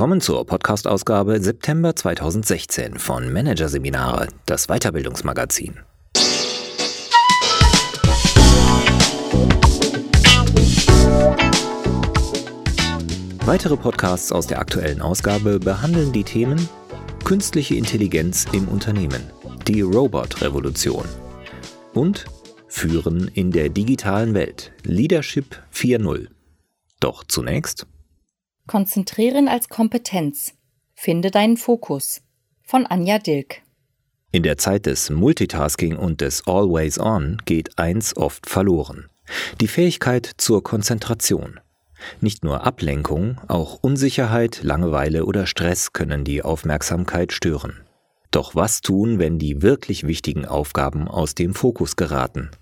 Willkommen zur Podcast-Ausgabe September 2016 von Managerseminare, das Weiterbildungsmagazin. Weitere Podcasts aus der aktuellen Ausgabe behandeln die Themen Künstliche Intelligenz im Unternehmen, die Robot-Revolution und Führen in der digitalen Welt, Leadership 4.0. Doch zunächst Konzentrieren als Kompetenz. Finde deinen Fokus. Von Anja Dilk. In der Zeit des Multitasking und des Always On geht eins oft verloren. Die Fähigkeit zur Konzentration. Nicht nur Ablenkung, auch Unsicherheit, Langeweile oder Stress können die Aufmerksamkeit stören. Doch was tun, wenn die wirklich wichtigen Aufgaben aus dem Fokus geraten?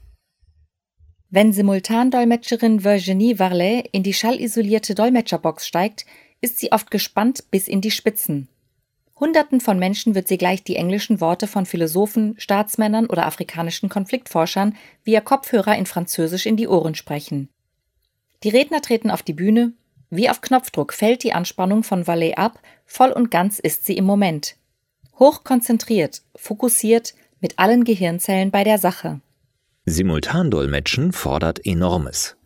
Wenn Simultandolmetscherin Virginie Varlet in die schallisolierte Dolmetscherbox steigt, ist sie oft gespannt bis in die Spitzen. Hunderten von Menschen wird sie gleich die englischen Worte von Philosophen, Staatsmännern oder afrikanischen Konfliktforschern via Kopfhörer in Französisch in die Ohren sprechen. Die Redner treten auf die Bühne. Wie auf Knopfdruck fällt die Anspannung von Valet ab, voll und ganz ist sie im Moment. Hoch konzentriert, fokussiert, mit allen Gehirnzellen bei der Sache. Simultandolmetschen fordert enormes.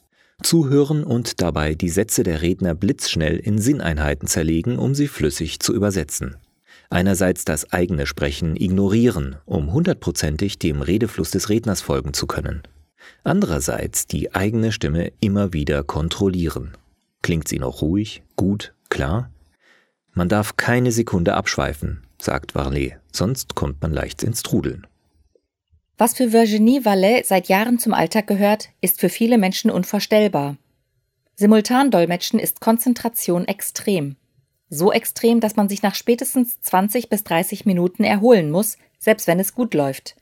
Zuhören und dabei die Sätze der Redner blitzschnell in Sinneinheiten zerlegen, um sie flüssig zu übersetzen. Einerseits das eigene Sprechen ignorieren, um hundertprozentig dem Redefluss des Redners folgen zu können. Andererseits die eigene Stimme immer wieder kontrollieren. Klingt sie noch ruhig, gut, klar? Man darf keine Sekunde abschweifen, sagt Varlet, sonst kommt man leicht ins Trudeln. Was für Virginie Vallet seit Jahren zum Alltag gehört, ist für viele Menschen unvorstellbar. Simultandolmetschen ist Konzentration extrem. So extrem, dass man sich nach spätestens 20 bis 30 Minuten erholen muss, selbst wenn es gut läuft.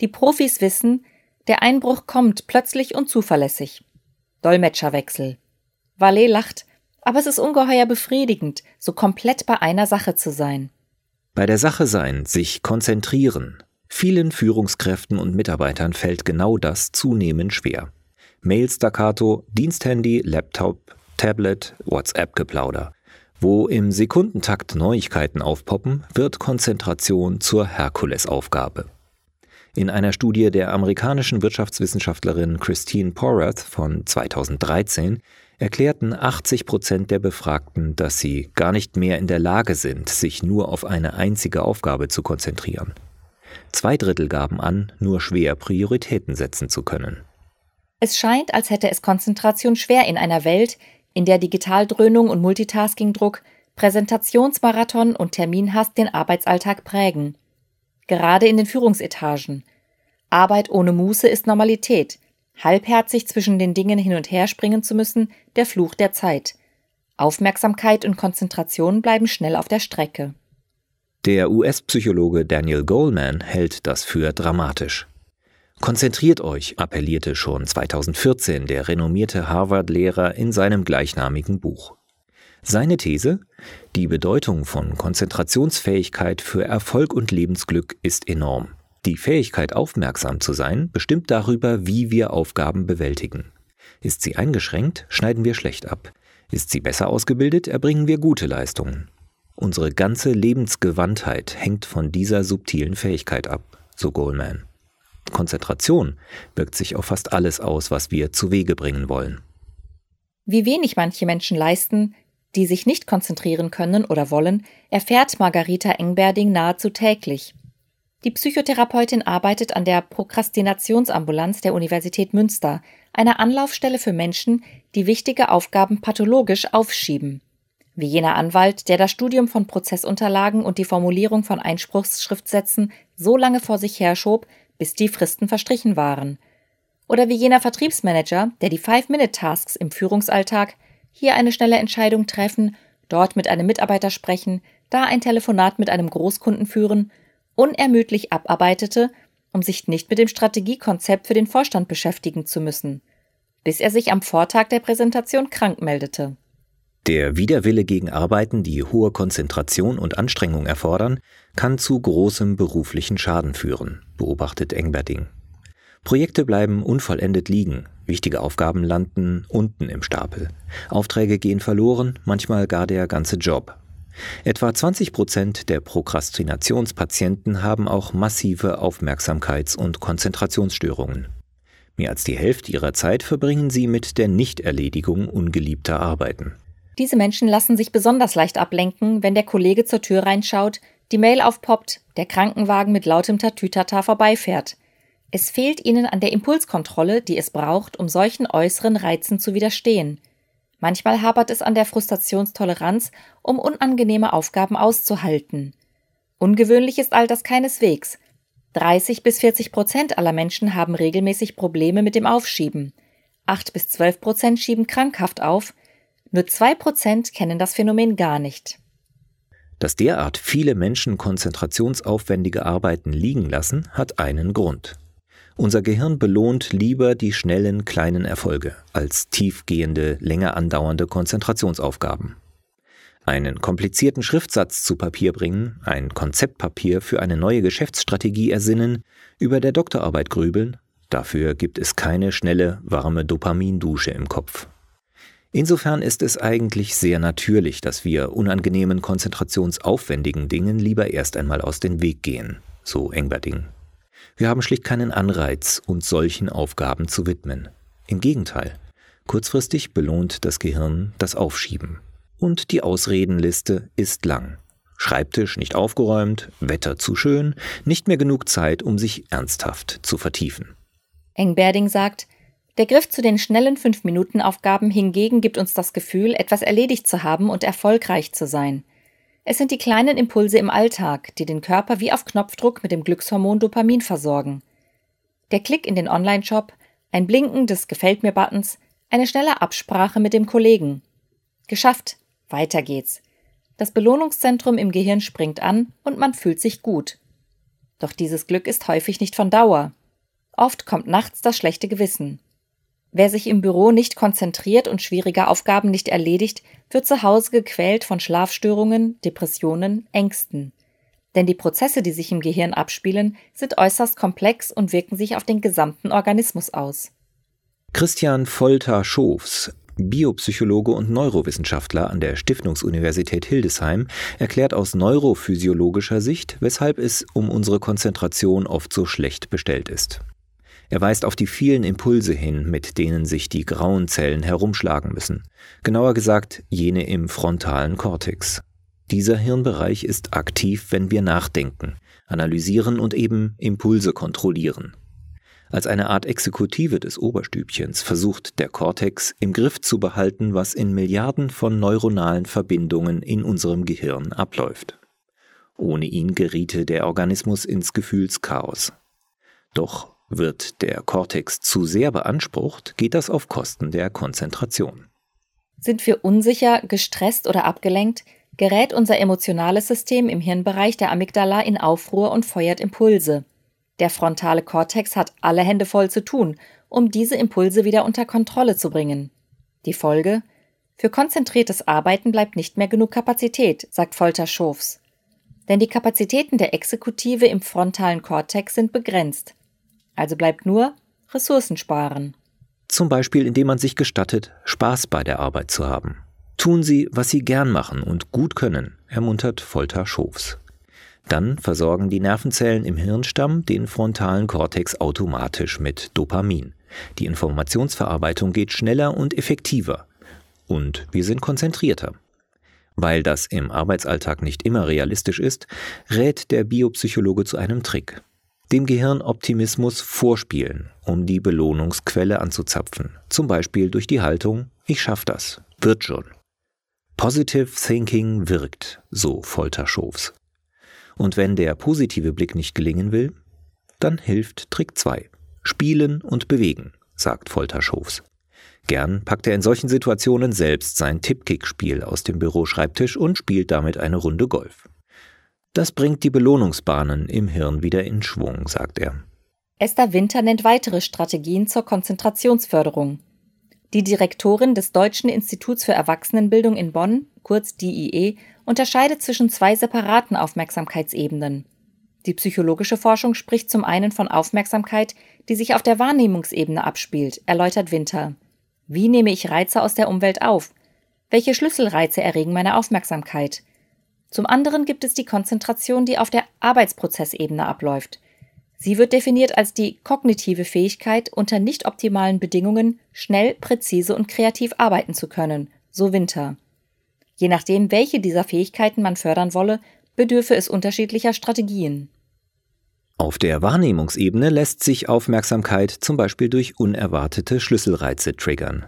Die Profis wissen, der Einbruch kommt plötzlich und zuverlässig. Dolmetscherwechsel. Vallet lacht, aber es ist ungeheuer befriedigend, so komplett bei einer Sache zu sein. Bei der Sache sein, sich konzentrieren, Vielen Führungskräften und Mitarbeitern fällt genau das zunehmend schwer. Mail-Staccato, Diensthandy, Laptop, Tablet, WhatsApp-Geplauder. Wo im Sekundentakt Neuigkeiten aufpoppen, wird Konzentration zur Herkulesaufgabe. In einer Studie der amerikanischen Wirtschaftswissenschaftlerin Christine Porath von 2013 erklärten 80 Prozent der Befragten, dass sie gar nicht mehr in der Lage sind, sich nur auf eine einzige Aufgabe zu konzentrieren. Zwei Drittel gaben an, nur schwer Prioritäten setzen zu können. Es scheint, als hätte es Konzentration schwer in einer Welt, in der Digitaldröhnung und Multitaskingdruck, Präsentationsmarathon und Terminhass den Arbeitsalltag prägen. Gerade in den Führungsetagen. Arbeit ohne Muße ist Normalität. Halbherzig zwischen den Dingen hin und her springen zu müssen, der Fluch der Zeit. Aufmerksamkeit und Konzentration bleiben schnell auf der Strecke. Der US-Psychologe Daniel Goleman hält das für dramatisch. Konzentriert euch, appellierte schon 2014 der renommierte Harvard-Lehrer in seinem gleichnamigen Buch. Seine These? Die Bedeutung von Konzentrationsfähigkeit für Erfolg und Lebensglück ist enorm. Die Fähigkeit, aufmerksam zu sein, bestimmt darüber, wie wir Aufgaben bewältigen. Ist sie eingeschränkt, schneiden wir schlecht ab. Ist sie besser ausgebildet, erbringen wir gute Leistungen. Unsere ganze Lebensgewandtheit hängt von dieser subtilen Fähigkeit ab, so Goldman. Konzentration wirkt sich auf fast alles aus, was wir zu Wege bringen wollen. Wie wenig manche Menschen leisten, die sich nicht konzentrieren können oder wollen, erfährt Margarita Engberding nahezu täglich. Die Psychotherapeutin arbeitet an der Prokrastinationsambulanz der Universität Münster, einer Anlaufstelle für Menschen, die wichtige Aufgaben pathologisch aufschieben wie jener Anwalt, der das Studium von Prozessunterlagen und die Formulierung von Einspruchsschriftsätzen so lange vor sich herschob, bis die Fristen verstrichen waren. Oder wie jener Vertriebsmanager, der die Five-Minute-Tasks im Führungsalltag hier eine schnelle Entscheidung treffen, dort mit einem Mitarbeiter sprechen, da ein Telefonat mit einem Großkunden führen, unermüdlich abarbeitete, um sich nicht mit dem Strategiekonzept für den Vorstand beschäftigen zu müssen, bis er sich am Vortag der Präsentation krank meldete. Der Widerwille gegen Arbeiten, die hohe Konzentration und Anstrengung erfordern, kann zu großem beruflichen Schaden führen, beobachtet Engberding. Projekte bleiben unvollendet liegen, wichtige Aufgaben landen unten im Stapel. Aufträge gehen verloren, manchmal gar der ganze Job. Etwa 20 Prozent der Prokrastinationspatienten haben auch massive Aufmerksamkeits- und Konzentrationsstörungen. Mehr als die Hälfte ihrer Zeit verbringen sie mit der Nichterledigung ungeliebter Arbeiten. Diese Menschen lassen sich besonders leicht ablenken, wenn der Kollege zur Tür reinschaut, die Mail aufpoppt, der Krankenwagen mit lautem Tatütata vorbeifährt. Es fehlt ihnen an der Impulskontrolle, die es braucht, um solchen äußeren Reizen zu widerstehen. Manchmal hapert es an der Frustrationstoleranz, um unangenehme Aufgaben auszuhalten. Ungewöhnlich ist all das keineswegs. 30 bis 40 Prozent aller Menschen haben regelmäßig Probleme mit dem Aufschieben. 8 bis 12 Prozent schieben krankhaft auf. Nur 2 Prozent kennen das Phänomen gar nicht. Dass derart viele Menschen konzentrationsaufwendige Arbeiten liegen lassen, hat einen Grund. Unser Gehirn belohnt lieber die schnellen kleinen Erfolge als tiefgehende, länger andauernde Konzentrationsaufgaben. Einen komplizierten Schriftsatz zu Papier bringen, ein Konzeptpapier für eine neue Geschäftsstrategie ersinnen, über der Doktorarbeit grübeln, dafür gibt es keine schnelle, warme Dopamindusche im Kopf. Insofern ist es eigentlich sehr natürlich, dass wir unangenehmen, konzentrationsaufwendigen Dingen lieber erst einmal aus dem Weg gehen, so Engberding. Wir haben schlicht keinen Anreiz, uns solchen Aufgaben zu widmen. Im Gegenteil, kurzfristig belohnt das Gehirn das Aufschieben. Und die Ausredenliste ist lang. Schreibtisch nicht aufgeräumt, Wetter zu schön, nicht mehr genug Zeit, um sich ernsthaft zu vertiefen. Engberding sagt, der Griff zu den schnellen Fünf-Minuten-Aufgaben hingegen gibt uns das Gefühl, etwas erledigt zu haben und erfolgreich zu sein. Es sind die kleinen Impulse im Alltag, die den Körper wie auf Knopfdruck mit dem Glückshormon Dopamin versorgen. Der Klick in den Online-Shop, ein Blinken des Gefällt mir Buttons, eine schnelle Absprache mit dem Kollegen. Geschafft, weiter geht's. Das Belohnungszentrum im Gehirn springt an und man fühlt sich gut. Doch dieses Glück ist häufig nicht von Dauer. Oft kommt nachts das schlechte Gewissen. Wer sich im Büro nicht konzentriert und schwierige Aufgaben nicht erledigt, wird zu Hause gequält von Schlafstörungen, Depressionen, Ängsten. Denn die Prozesse, die sich im Gehirn abspielen, sind äußerst komplex und wirken sich auf den gesamten Organismus aus. Christian Folter-Schofs, Biopsychologe und Neurowissenschaftler an der Stiftungsuniversität Hildesheim, erklärt aus neurophysiologischer Sicht, weshalb es um unsere Konzentration oft so schlecht bestellt ist. Er weist auf die vielen Impulse hin, mit denen sich die grauen Zellen herumschlagen müssen. Genauer gesagt, jene im frontalen Kortex. Dieser Hirnbereich ist aktiv, wenn wir nachdenken, analysieren und eben Impulse kontrollieren. Als eine Art Exekutive des Oberstübchens versucht der Kortex im Griff zu behalten, was in Milliarden von neuronalen Verbindungen in unserem Gehirn abläuft. Ohne ihn geriete der Organismus ins Gefühlschaos. Doch wird der Kortex zu sehr beansprucht, geht das auf Kosten der Konzentration. Sind wir unsicher, gestresst oder abgelenkt, gerät unser emotionales System im Hirnbereich der Amygdala in Aufruhr und feuert Impulse. Der frontale Kortex hat alle Hände voll zu tun, um diese Impulse wieder unter Kontrolle zu bringen. Die Folge? Für konzentriertes Arbeiten bleibt nicht mehr genug Kapazität, sagt Folter Schofs. Denn die Kapazitäten der Exekutive im frontalen Kortex sind begrenzt. Also bleibt nur Ressourcen sparen. Zum Beispiel, indem man sich gestattet, Spaß bei der Arbeit zu haben. Tun Sie, was Sie gern machen und gut können, ermuntert Folter Schofs. Dann versorgen die Nervenzellen im Hirnstamm den frontalen Kortex automatisch mit Dopamin. Die Informationsverarbeitung geht schneller und effektiver. Und wir sind konzentrierter. Weil das im Arbeitsalltag nicht immer realistisch ist, rät der Biopsychologe zu einem Trick dem Gehirn Optimismus vorspielen, um die Belohnungsquelle anzuzapfen, zum Beispiel durch die Haltung Ich schaff das, wird schon. Positive Thinking wirkt, so Folterschofs. Und wenn der positive Blick nicht gelingen will, dann hilft Trick 2. Spielen und bewegen, sagt Folterschofs. Gern packt er in solchen Situationen selbst sein Tippkick-Spiel aus dem Büroschreibtisch und spielt damit eine Runde Golf. Das bringt die Belohnungsbahnen im Hirn wieder in Schwung, sagt er. Esther Winter nennt weitere Strategien zur Konzentrationsförderung. Die Direktorin des Deutschen Instituts für Erwachsenenbildung in Bonn, kurz DIE, unterscheidet zwischen zwei separaten Aufmerksamkeitsebenen. Die psychologische Forschung spricht zum einen von Aufmerksamkeit, die sich auf der Wahrnehmungsebene abspielt, erläutert Winter. Wie nehme ich Reize aus der Umwelt auf? Welche Schlüsselreize erregen meine Aufmerksamkeit? Zum anderen gibt es die Konzentration, die auf der Arbeitsprozessebene abläuft. Sie wird definiert als die kognitive Fähigkeit, unter nicht optimalen Bedingungen schnell, präzise und kreativ arbeiten zu können, so Winter. Je nachdem, welche dieser Fähigkeiten man fördern wolle, bedürfe es unterschiedlicher Strategien. Auf der Wahrnehmungsebene lässt sich Aufmerksamkeit zum Beispiel durch unerwartete Schlüsselreize triggern.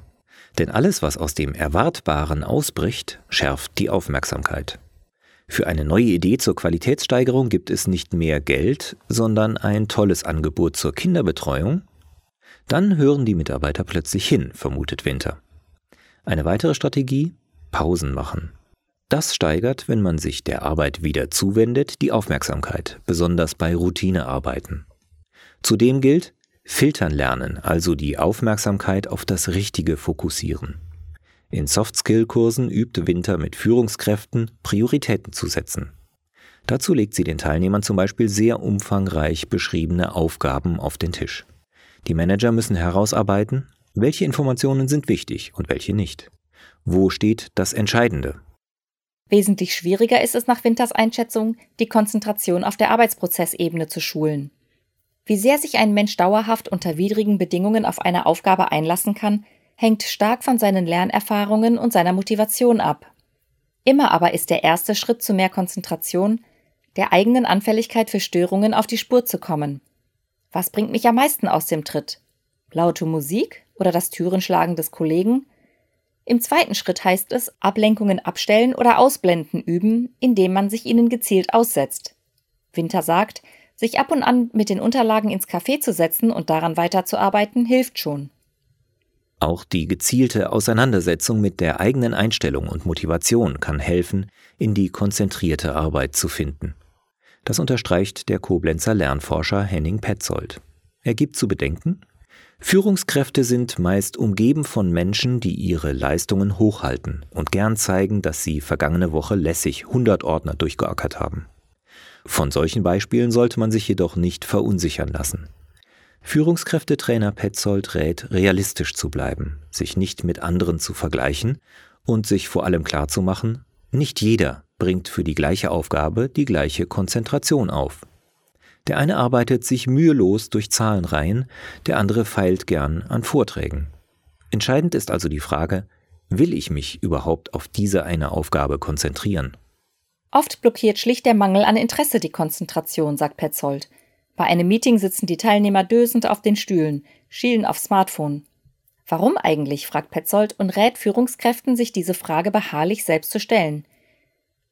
Denn alles, was aus dem Erwartbaren ausbricht, schärft die Aufmerksamkeit. Für eine neue Idee zur Qualitätssteigerung gibt es nicht mehr Geld, sondern ein tolles Angebot zur Kinderbetreuung? Dann hören die Mitarbeiter plötzlich hin, vermutet Winter. Eine weitere Strategie? Pausen machen. Das steigert, wenn man sich der Arbeit wieder zuwendet, die Aufmerksamkeit, besonders bei Routinearbeiten. Zudem gilt, filtern lernen, also die Aufmerksamkeit auf das Richtige fokussieren. In Soft-Skill-Kursen übt Winter mit Führungskräften, Prioritäten zu setzen. Dazu legt sie den Teilnehmern zum Beispiel sehr umfangreich beschriebene Aufgaben auf den Tisch. Die Manager müssen herausarbeiten, welche Informationen sind wichtig und welche nicht. Wo steht das Entscheidende? Wesentlich schwieriger ist es nach Winters Einschätzung, die Konzentration auf der Arbeitsprozessebene zu schulen. Wie sehr sich ein Mensch dauerhaft unter widrigen Bedingungen auf eine Aufgabe einlassen kann, hängt stark von seinen Lernerfahrungen und seiner Motivation ab. Immer aber ist der erste Schritt zu mehr Konzentration, der eigenen Anfälligkeit für Störungen auf die Spur zu kommen. Was bringt mich am meisten aus dem Tritt? Laute Musik oder das Türenschlagen des Kollegen? Im zweiten Schritt heißt es, Ablenkungen abstellen oder ausblenden üben, indem man sich ihnen gezielt aussetzt. Winter sagt, sich ab und an mit den Unterlagen ins Café zu setzen und daran weiterzuarbeiten, hilft schon. Auch die gezielte Auseinandersetzung mit der eigenen Einstellung und Motivation kann helfen, in die konzentrierte Arbeit zu finden. Das unterstreicht der Koblenzer Lernforscher Henning Petzold. Er gibt zu bedenken, Führungskräfte sind meist umgeben von Menschen, die ihre Leistungen hochhalten und gern zeigen, dass sie vergangene Woche lässig 100 Ordner durchgeackert haben. Von solchen Beispielen sollte man sich jedoch nicht verunsichern lassen. Führungskräftetrainer Petzold rät, realistisch zu bleiben, sich nicht mit anderen zu vergleichen und sich vor allem klarzumachen, nicht jeder bringt für die gleiche Aufgabe die gleiche Konzentration auf. Der eine arbeitet sich mühelos durch Zahlenreihen, der andere feilt gern an Vorträgen. Entscheidend ist also die Frage, will ich mich überhaupt auf diese eine Aufgabe konzentrieren? Oft blockiert schlicht der Mangel an Interesse die Konzentration, sagt Petzold. Bei einem Meeting sitzen die Teilnehmer dösend auf den Stühlen, schielen aufs Smartphone. Warum eigentlich? fragt Petzold und rät Führungskräften, sich diese Frage beharrlich selbst zu stellen.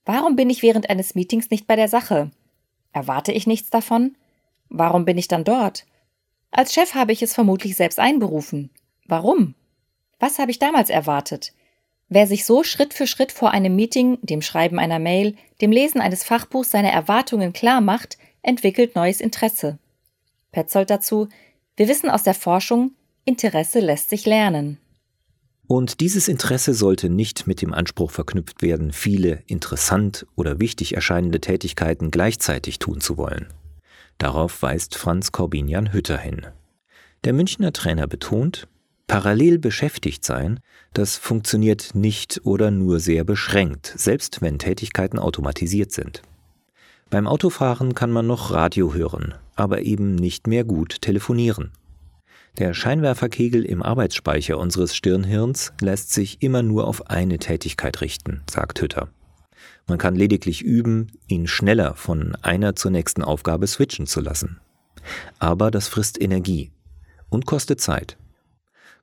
Warum bin ich während eines Meetings nicht bei der Sache? Erwarte ich nichts davon? Warum bin ich dann dort? Als Chef habe ich es vermutlich selbst einberufen. Warum? Was habe ich damals erwartet? Wer sich so Schritt für Schritt vor einem Meeting, dem Schreiben einer Mail, dem Lesen eines Fachbuchs seine Erwartungen klar macht, entwickelt neues Interesse. Petzold dazu, wir wissen aus der Forschung, Interesse lässt sich lernen. Und dieses Interesse sollte nicht mit dem Anspruch verknüpft werden, viele interessant oder wichtig erscheinende Tätigkeiten gleichzeitig tun zu wollen. Darauf weist Franz Corbinian Hütter hin. Der Münchner Trainer betont, Parallel beschäftigt sein, das funktioniert nicht oder nur sehr beschränkt, selbst wenn Tätigkeiten automatisiert sind. Beim Autofahren kann man noch Radio hören, aber eben nicht mehr gut telefonieren. Der Scheinwerferkegel im Arbeitsspeicher unseres Stirnhirns lässt sich immer nur auf eine Tätigkeit richten, sagt Hütter. Man kann lediglich üben, ihn schneller von einer zur nächsten Aufgabe switchen zu lassen. Aber das frisst Energie und kostet Zeit.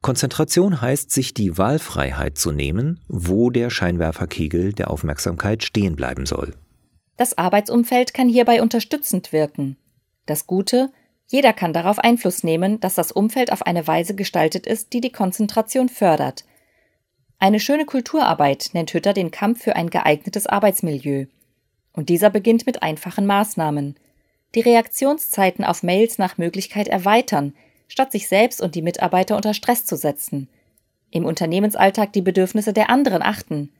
Konzentration heißt, sich die Wahlfreiheit zu nehmen, wo der Scheinwerferkegel der Aufmerksamkeit stehen bleiben soll. Das Arbeitsumfeld kann hierbei unterstützend wirken. Das Gute, jeder kann darauf Einfluss nehmen, dass das Umfeld auf eine Weise gestaltet ist, die die Konzentration fördert. Eine schöne Kulturarbeit nennt Hütter den Kampf für ein geeignetes Arbeitsmilieu. Und dieser beginnt mit einfachen Maßnahmen. Die Reaktionszeiten auf Mails nach Möglichkeit erweitern, statt sich selbst und die Mitarbeiter unter Stress zu setzen. Im Unternehmensalltag die Bedürfnisse der anderen achten.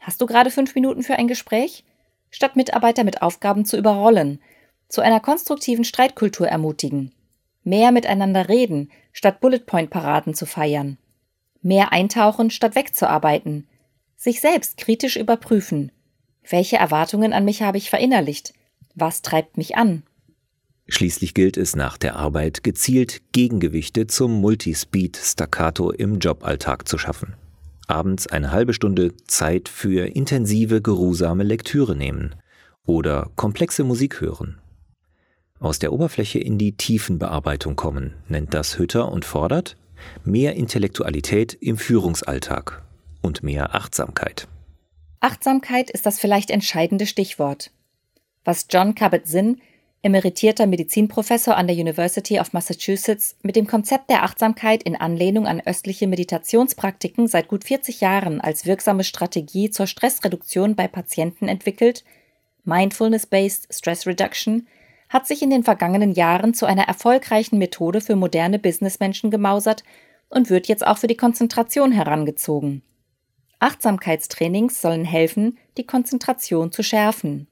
Hast du gerade fünf Minuten für ein Gespräch? Statt Mitarbeiter mit Aufgaben zu überrollen, zu einer konstruktiven Streitkultur ermutigen. Mehr miteinander reden, statt Bullet-Point-Paraden zu feiern. Mehr eintauchen, statt wegzuarbeiten. Sich selbst kritisch überprüfen. Welche Erwartungen an mich habe ich verinnerlicht? Was treibt mich an? Schließlich gilt es nach der Arbeit gezielt Gegengewichte zum Multispeed-Staccato im Joballtag zu schaffen. Abends eine halbe Stunde Zeit für intensive, geruhsame Lektüre nehmen oder komplexe Musik hören. Aus der Oberfläche in die Tiefenbearbeitung kommen, nennt das Hütter und fordert mehr Intellektualität im Führungsalltag und mehr Achtsamkeit. Achtsamkeit ist das vielleicht entscheidende Stichwort. Was John Kabat-Zinn emeritierter Medizinprofessor an der University of Massachusetts, mit dem Konzept der Achtsamkeit in Anlehnung an östliche Meditationspraktiken seit gut 40 Jahren als wirksame Strategie zur Stressreduktion bei Patienten entwickelt, Mindfulness-Based Stress Reduction, hat sich in den vergangenen Jahren zu einer erfolgreichen Methode für moderne Businessmenschen gemausert und wird jetzt auch für die Konzentration herangezogen. Achtsamkeitstrainings sollen helfen, die Konzentration zu schärfen.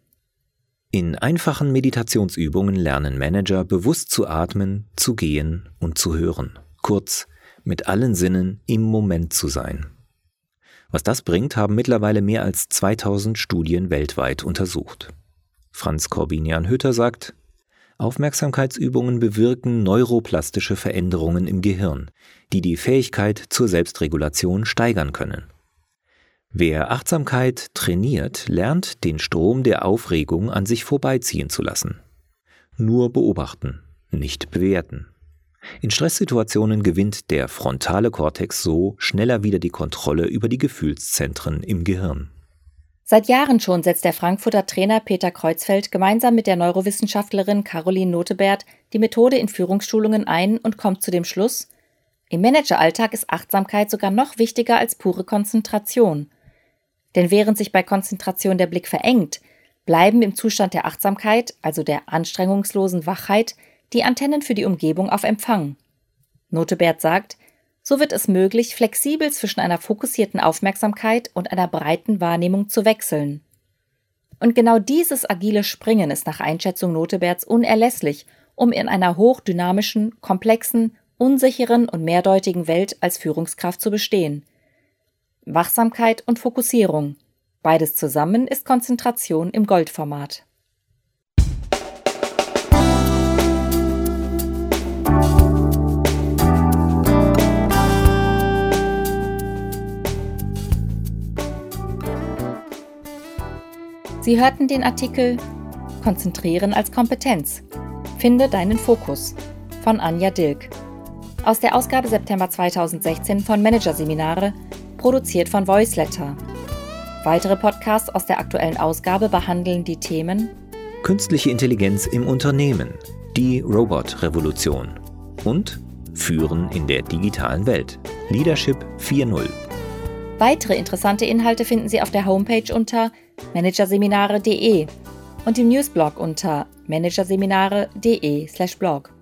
In einfachen Meditationsübungen lernen Manager bewusst zu atmen, zu gehen und zu hören. Kurz, mit allen Sinnen im Moment zu sein. Was das bringt, haben mittlerweile mehr als 2000 Studien weltweit untersucht. Franz Corbinian Hütter sagt, Aufmerksamkeitsübungen bewirken neuroplastische Veränderungen im Gehirn, die die Fähigkeit zur Selbstregulation steigern können. Wer Achtsamkeit trainiert, lernt, den Strom der Aufregung an sich vorbeiziehen zu lassen. Nur beobachten, nicht bewerten. In Stresssituationen gewinnt der frontale Kortex so schneller wieder die Kontrolle über die Gefühlszentren im Gehirn. Seit Jahren schon setzt der Frankfurter Trainer Peter Kreuzfeld gemeinsam mit der Neurowissenschaftlerin Caroline Notebert die Methode in Führungsschulungen ein und kommt zu dem Schluss, im Manageralltag ist Achtsamkeit sogar noch wichtiger als pure Konzentration. Denn während sich bei Konzentration der Blick verengt, bleiben im Zustand der Achtsamkeit, also der anstrengungslosen Wachheit, die Antennen für die Umgebung auf Empfang. Notebert sagt, so wird es möglich, flexibel zwischen einer fokussierten Aufmerksamkeit und einer breiten Wahrnehmung zu wechseln. Und genau dieses agile Springen ist nach Einschätzung Noteberts unerlässlich, um in einer hochdynamischen, komplexen, unsicheren und mehrdeutigen Welt als Führungskraft zu bestehen. Wachsamkeit und Fokussierung. Beides zusammen ist Konzentration im Goldformat. Sie hörten den Artikel Konzentrieren als Kompetenz. Finde deinen Fokus von Anja Dilk. Aus der Ausgabe September 2016 von Managerseminare produziert von Voiceletter. Weitere Podcasts aus der aktuellen Ausgabe behandeln die Themen Künstliche Intelligenz im Unternehmen, die Robot-Revolution und Führen in der digitalen Welt, Leadership 4.0. Weitere interessante Inhalte finden Sie auf der Homepage unter managerseminare.de und im Newsblog unter managerseminare.de/blog.